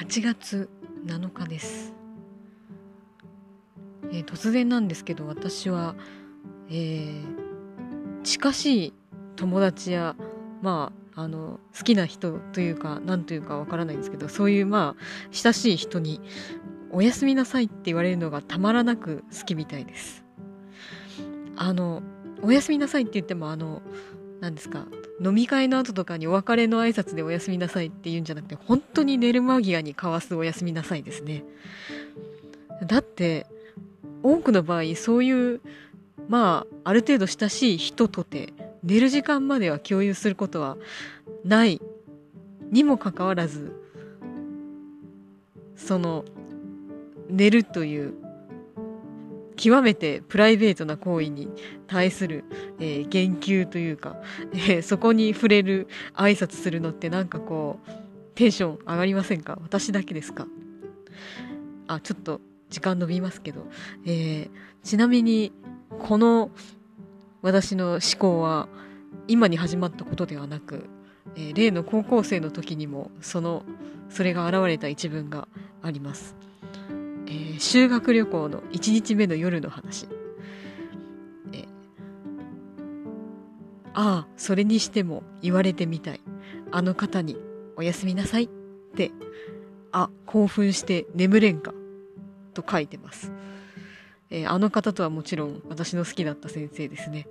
8月7日です、えー突然なんですけど私は、えー近しい友達やまああの好きな人というか何というかわからないんですけどそういうまあ親しい人に「おやすみなさい」って言われるのがたまらなく好きみたいです。あの「おやすみなさい」って言ってもあの何ですか？飲み会の後とかにお別れの挨拶でおやすみなさいって言うんじゃなくて本当に寝る間際に交わすおやすみなさいですね。だって多くの場合そういうまあある程度親しい人とて寝る時間までは共有することはないにもかかわらずその寝るという極めてプライベートな行為に対する、えー言及というか、えーそこに触れる挨拶するのってなんかこうテンション上がりませんか？私だけですか？あちょっと時間伸びますけど、えーちなみにこの私の思考は今に始まったことではなく、えー例の高校生の時にもそのそれが現れた一文があります、えー修学旅行の1日目の夜の話、えーああそれにしても言われてみたい。あの方におやすみなさい。ってあ興奮して眠れんか。と書いてます。えーあの方とはもちろん私の好きだった先生ですね。